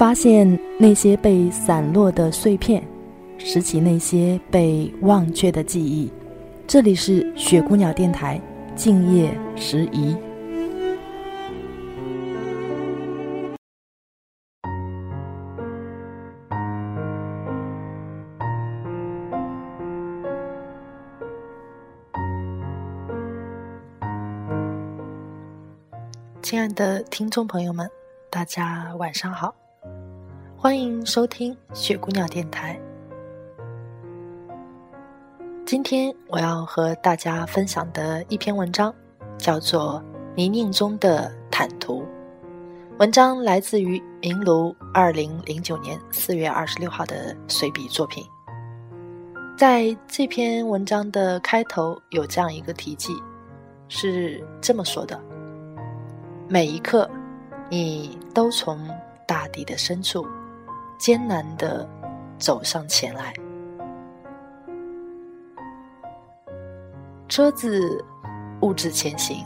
发现那些被散落的碎片，拾起那些被忘却的记忆。这里是雪姑娘电台，静夜时宜。亲爱的听众朋友们，大家晚上好，欢迎收听雪姑娘电台。今天我要和大家分享的一篇文章，叫做《泥泞中的坦途》。文章来自于明炉二零零九年四月二十六号的随笔作品。在这篇文章的开头有这样一个题记，是这么说的。每一刻，你都从大地的深处艰难的走上前来。车子兀自前行，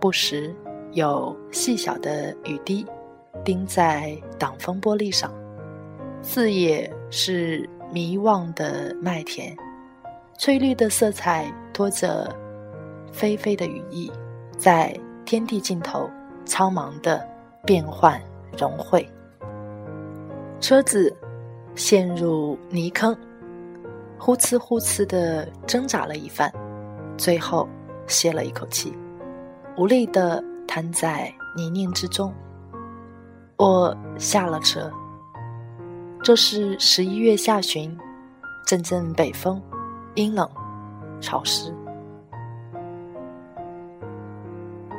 不时有细小的雨滴钉在挡风玻璃上。四野是迷望的麦田，翠绿的色彩拖着霏霏的羽翼，在。天地尽头，苍茫的变幻融汇。车子陷入泥坑，呼哧呼哧的挣扎了一番，最后歇了一口气，无力的瘫在泥泞之中。我下了车。这是十一月下旬，阵阵北风，阴冷潮湿。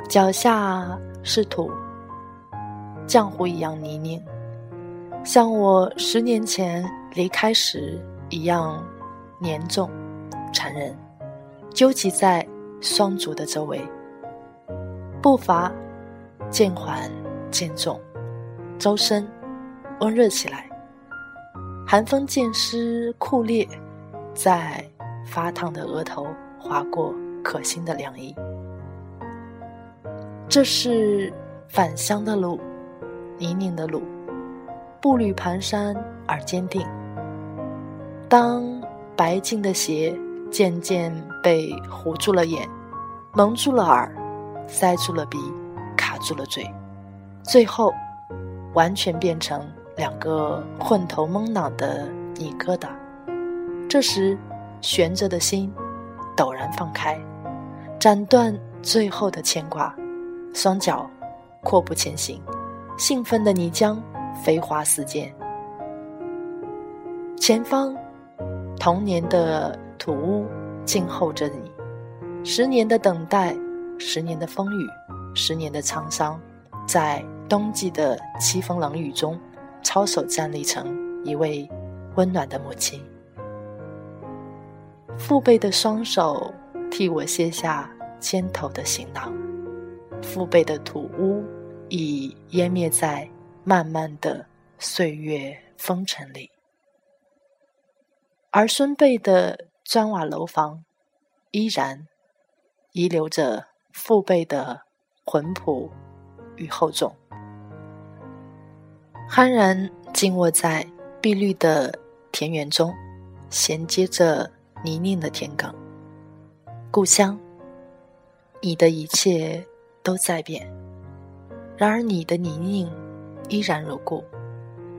脚下是土，浆糊一样泥泞，像我十年前离开时一样黏重、缠人，纠集在双足的周围。步伐渐缓渐重，周身温热起来，寒风渐湿酷烈，在发烫的额头划过可心的凉意。这是返乡的路，泥泞的路，步履蹒跚而坚定。当白净的鞋渐渐被糊住了眼，蒙住了耳，塞住了鼻，卡住了嘴，最后完全变成两个混头蒙脑的泥疙瘩。这时，悬着的心陡然放开，斩断最后的牵挂。双脚阔步前行，兴奋的泥浆飞花四溅。前方，童年的土屋静候着你。十年的等待，十年的风雨，十年的沧桑，在冬季的凄风冷雨中，操守站立成一位温暖的母亲。父辈的双手替我卸下肩头的行囊。父辈的土屋已湮灭在漫漫的岁月风尘里，而孙辈的砖瓦楼房依然遗留着父辈的魂朴与厚重，酣然静卧在碧绿的田园中，衔接着泥泞的田埂。故乡，你的一切。都在变，然而你的泥泞依然如故，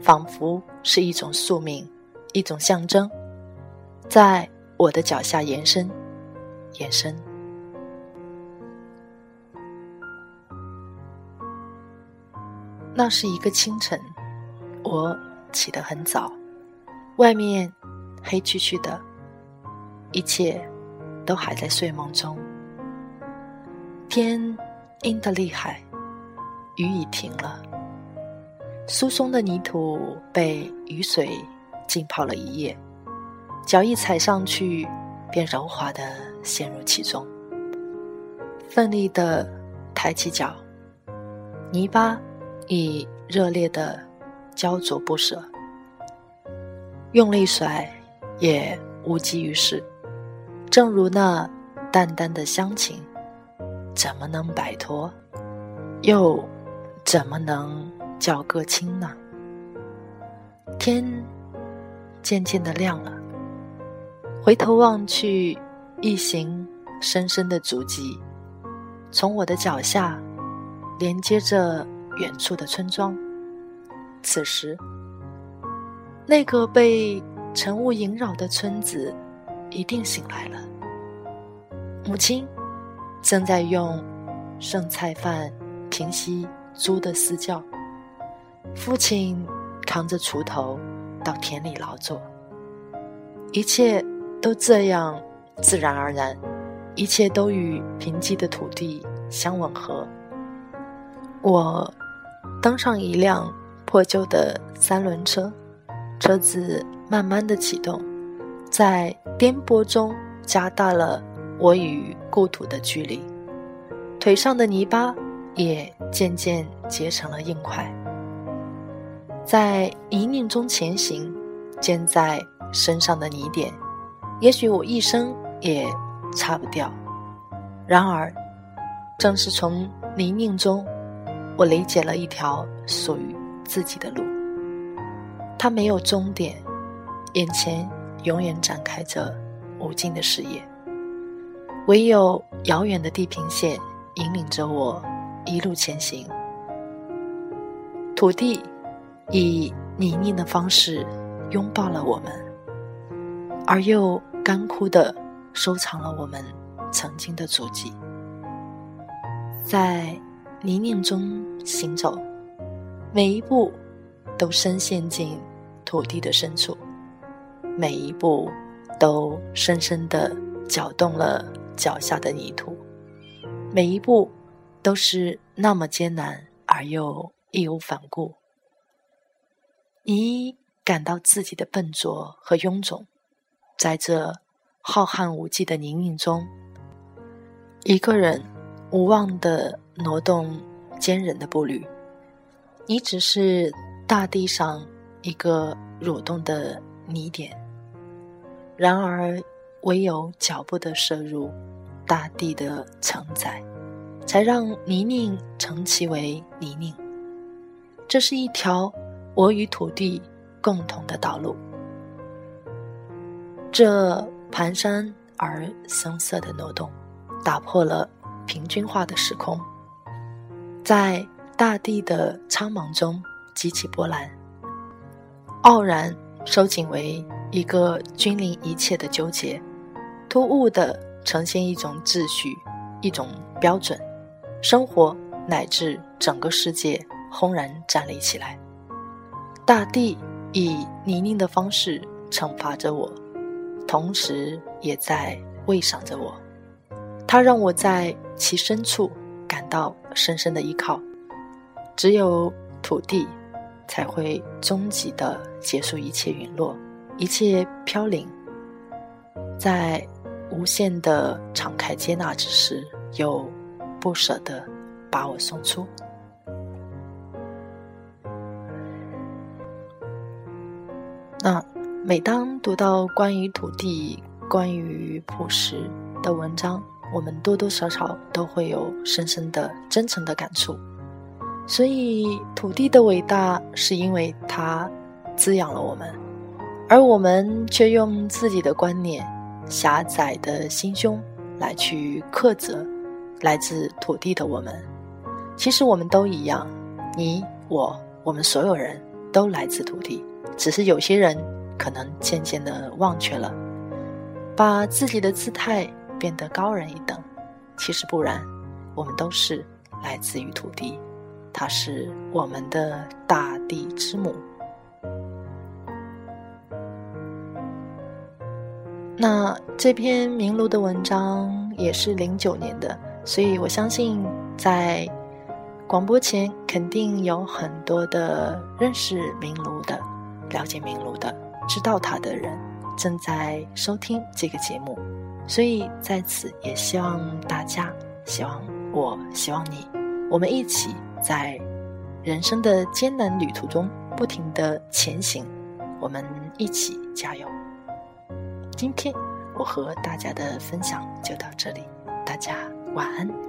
仿佛是一种宿命，一种象征，在我的脚下延伸，延伸。那是一个清晨，我起得很早，外面黑黢黢的，一切都还在睡梦中，天。阴得厉害，雨已停了。疏松的泥土被雨水浸泡了一夜，脚一踩上去，便柔滑的陷入其中。奋力的抬起脚，泥巴已热烈的焦灼不舍。用力甩，也无济于事。正如那淡淡的乡情。怎么能摆脱？又怎么能脚个清呢？天渐渐的亮了，回头望去，一行深深的足迹，从我的脚下连接着远处的村庄。此时，那个被晨雾萦绕的村子一定醒来了。母亲正在用剩菜饭平息猪的嘶叫，父亲扛着锄头到田里劳作，一切都这样自然而然，一切都与贫瘠的土地相吻合。我登上一辆破旧的三轮车，车子慢慢的启动，在颠簸中加大了。我与故土的距离，腿上的泥巴也渐渐结成了硬块，在泥泞中前行，溅在身上的泥点，也许我一生也擦不掉。然而，正是从泥泞中，我理解了一条属于自己的路。它没有终点，眼前永远展开着无尽的视野。唯有遥远的地平线引领着我一路前行，土地以泥泞的方式拥抱了我们，而又干枯的收藏了我们曾经的足迹。在泥泞中行走，每一步都深陷进土地的深处，每一步都深深的搅动了。脚下的泥土，每一步都是那么艰难而又义无反顾。你感到自己的笨拙和臃肿，在这浩瀚无际的泥泞中，一个人无望的挪动坚韧的步履。你只是大地上一个蠕动的泥点，然而。唯有脚步的摄入，大地的承载，才让泥泞成其为泥泞。这是一条我与土地共同的道路。这蹒跚而生涩的挪动，打破了平均化的时空，在大地的苍茫中激起波澜，傲然收紧为一个君临一切的纠结。突兀的呈现一种秩序，一种标准，生活乃至整个世界轰然站立起来。大地以泥泞的方式惩罚着我，同时也在喂赏着我。它让我在其深处感到深深的依靠。只有土地，才会终极的结束一切陨落，一切飘零，在。无限的敞开接纳之时，又不舍得把我送出。那每当读到关于土地、关于朴实的文章，我们多多少少都会有深深的、真诚的感触。所以，土地的伟大是因为它滋养了我们，而我们却用自己的观念。狭窄的心胸来去苛责来自土地的我们，其实我们都一样，你我我们所有人都来自土地，只是有些人可能渐渐的忘却了，把自己的姿态变得高人一等。其实不然，我们都是来自于土地，它是我们的大地之母。那这篇名炉的文章也是零九年的，所以我相信在广播前肯定有很多的认识名炉的、了解名炉的、知道他的人正在收听这个节目，所以在此也希望大家，希望我，希望你，我们一起在人生的艰难旅途中不停的前行，我们一起加油。今天我和大家的分享就到这里，大家晚安。